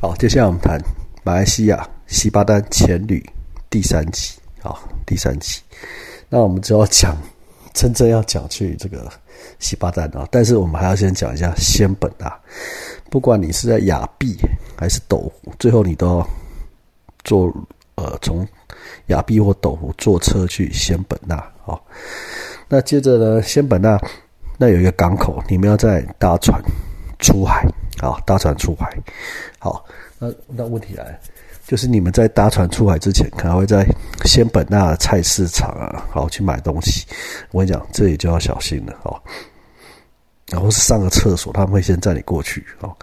好，接下来我们谈马来西亚西巴丹前旅第三集。好，第三集，那我们就要讲真正要讲去这个西巴丹啊，但是我们还要先讲一下仙本那。不管你是在雅碧还是斗湖，最后你都要坐呃从雅碧或斗湖坐车去仙本那。啊，那接着呢，仙本那那有一个港口，你们要在搭船出海啊，搭船出海。好，那那问题来，就是你们在搭船出海之前，可能会在仙本那菜市场啊，好去买东西。我跟你讲，这里就要小心了哦。然后是上个厕所，他们会先载你过去哦。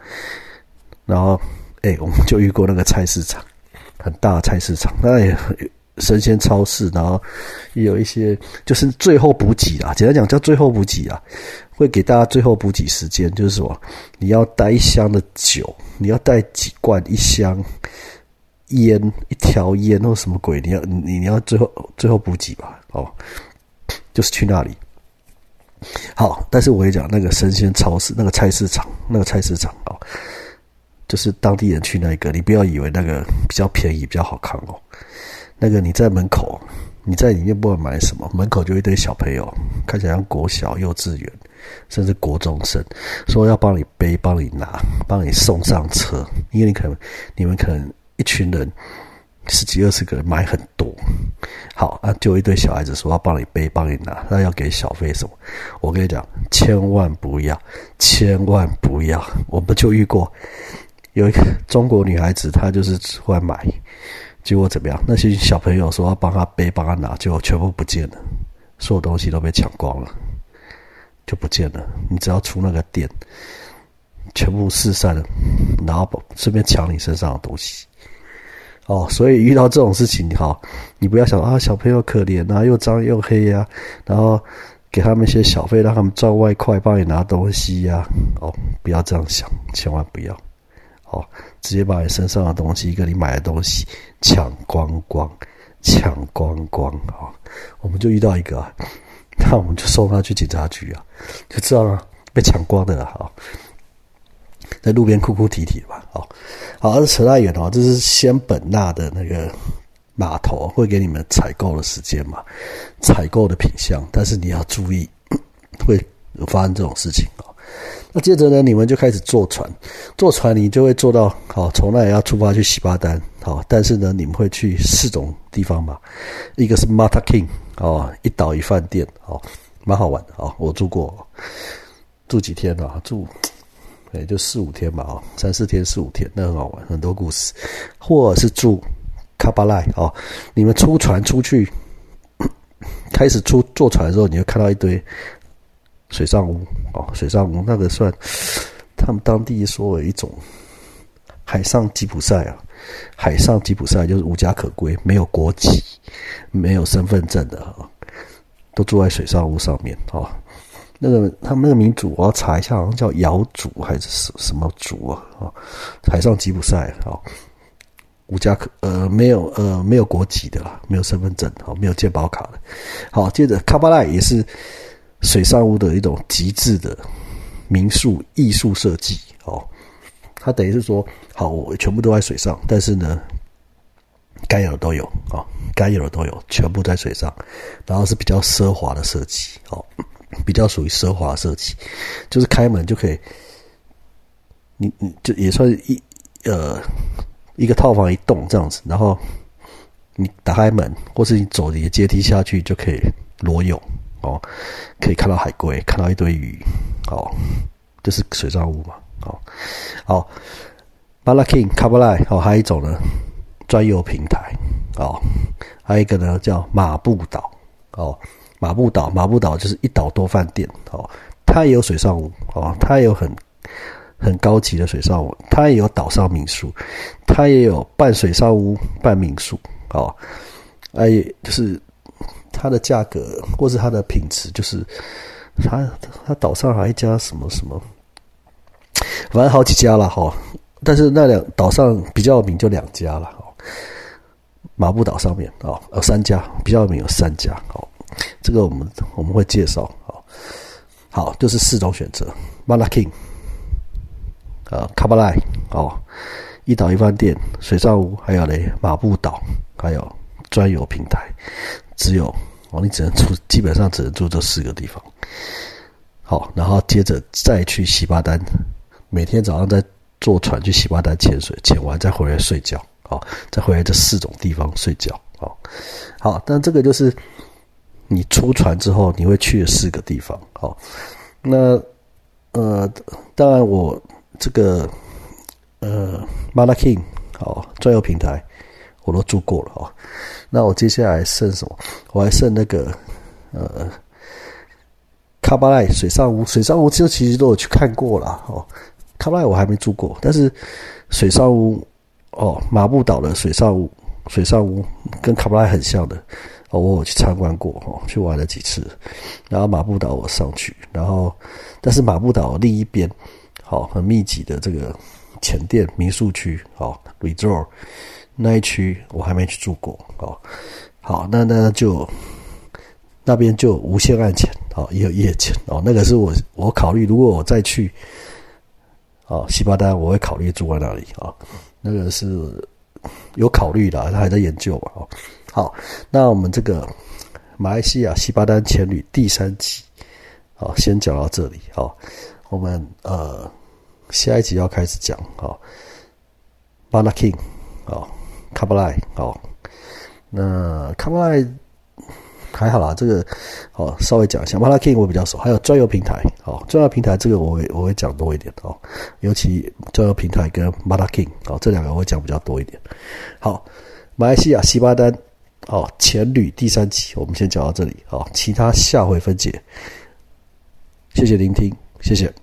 然后，哎，我们就遇过那个菜市场，很大的菜市场，那也生鲜超市，然后也有一些就是最后补给啊，简单讲叫最后补给啊，会给大家最后补给时间，就是说你要带一箱的酒，你要带几罐一箱烟，一条烟或什么鬼，你要你你要最后最后补给吧，哦，就是去那里。好，但是我跟你讲，那个生鲜超市、那个菜市场、那个菜市场哦，就是当地人去那个，你不要以为那个比较便宜、比较好看哦。那个你在门口，你在里面不管买什么，门口就一堆小朋友，看起来像国小、幼稚园，甚至国中生，说要帮你背、帮你拿、帮你送上车，因为你可能你们可能一群人。十几二十个人买很多，好啊，就一堆小孩子说要帮你背、帮你拿，那要给小费什么？我跟你讲，千万不要，千万不要！我们就遇过有一个中国女孩子，她就是出来买，结果怎么样？那些小朋友说要帮他背、帮他拿，结果全部不见了，所有东西都被抢光了，就不见了。你只要出那个店，全部四散了，然后顺便抢你身上的东西。哦，所以遇到这种事情，哈，你不要想啊，小朋友可怜啊，又脏又黑呀，然后给他们一些小费，让他们赚外快，帮你拿东西呀。哦，不要这样想，千万不要。哦，直接把你身上的东西跟你买的东西抢光光，抢光光啊！我们就遇到一个，那我们就送他去警察局啊，就知道了，被抢光的了，哈。在路边哭哭啼啼吧，好，好，这扯太远哦。这是仙本那的那个码头会给你们采购的时间嘛？采购的品相，但是你要注意，会发生这种事情哦。那接着呢，你们就开始坐船，坐船你就会坐到好，从那里要出发去喜巴丹，好，但是呢，你们会去四种地方嘛？一个是 Mata King 哦，一岛一饭店，哦，蛮好玩的哦，我住过，住几天啊？住。也就四五天吧，哦，三四天四五天，那很好玩，很多故事。或者是住卡巴赖哦，你们出船出去，开始出坐船的时候，你会看到一堆水上屋哦，水上屋那个算他们当地说的一种海上吉普赛啊，海上吉普赛就是无家可归，没有国籍、没有身份证的，都住在水上屋上面哦。那个他们那个民族，我要查一下，好像叫瑶族还是什什么族啊？啊，海上吉普赛啊，无家可呃没有呃没有国籍的啦，没有身份证，好没有健保卡的。好，接着卡巴赖也是水上屋的一种极致的民宿艺术设计哦。它等于是说，好，我全部都在水上，但是呢，该有的都有啊，该有的都有，全部在水上，然后是比较奢华的设计哦。比较属于奢华设计，就是开门就可以，你你就也算一呃一个套房一栋这样子，然后你打开门，或是你走你的阶梯下去就可以裸泳哦，可以看到海龟，看到一堆鱼哦，就是水上屋嘛，哦，哦，巴拉 king 卡布赖哦，还有一种呢专有平台哦，还有一个呢叫马布岛哦。马布岛，马布岛就是一岛多饭店哦，它也有水上屋哦，它也有很很高级的水上屋，它也有岛上民宿，它也有半水上屋半民宿哦，哎，就是它的价格或是它的品质，就是它它岛上还一家什么什么，反正好几家了哈，但是那两岛上比较有名就两家了哦，马布岛上面哦有三家比较有名有三家哦。这个我们我们会介绍，好，好，就是四种选择 m a l a King，呃，卡巴莱，哦，一岛一饭店、水上屋，还有嘞马步岛，还有专有平台，只有哦，你只能住，基本上只能住这四个地方。好，然后接着再去西巴丹，每天早上再坐船去西巴丹潜水，潜完再回来睡觉。好，再回来这四种地方睡觉。好，好，但这个就是你出船之后你会去的四个地方。好，那呃，当然我这个呃 m a l a King 好专有平台我都住过了哦。那我接下来剩什么？我还剩那个呃卡巴赖水上屋，水上屋其实其实都有去看过了哦。卡巴赖我还没住过，但是水上屋哦，马布岛的水上屋。水上屋跟卡布拉很像的，哦，我有去参观过，哦，去玩了几次。然后马布岛我上去，然后但是马布岛另一边，好，很密集的这个前店民宿区，哦，resort 那一区我还没去住过，哦，好，那那就那边就无限案钱，哦，也有夜潜，哦，那个是我我考虑，如果我再去，哦，西巴丹我会考虑住在那里，啊，那个是。有考虑的，他还在研究吧？哦，好，那我们这个马来西亚西巴丹前旅第三集，好，先讲到这里。好，我们呃下一集要开始讲。好，Bana King，卡布莱，好，那卡布莱。还好啦，这个哦，稍微讲一下。m a l a King 我比较熟，还有专有平台哦，专有平台这个我会我会讲多一点哦，尤其专有平台跟 m a l a King 哦，这两个我会讲比较多一点。好，马来西亚西巴丹哦，前旅第三集我们先讲到这里哦，其他下回分解。谢谢聆听，谢谢。